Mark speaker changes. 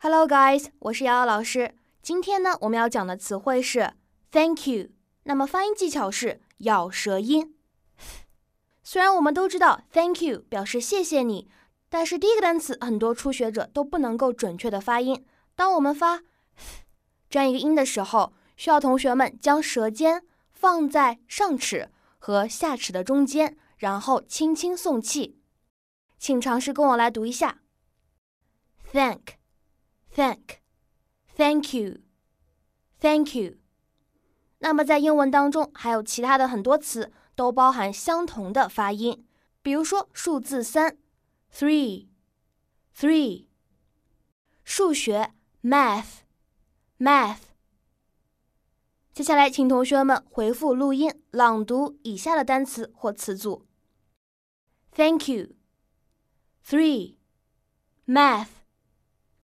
Speaker 1: Hello, guys，我是瑶瑶老师。今天呢，我们要讲的词汇是 “thank you”。那么发音技巧是咬舌音。虽然我们都知道 “thank you” 表示谢谢你，但是第一个单词很多初学者都不能够准确的发音。当我们发 这样一个音的时候，需要同学们将舌尖放在上齿和下齿的中间，然后轻轻送气。请尝试跟我来读一下：thank。Thank, thank you, thank you。那么在英文当中，还有其他的很多词都包含相同的发音，比如说数字三，three, three。数学，math, math。接下来，请同学们回复录音，朗读以下的单词或词组：Thank you, three, math。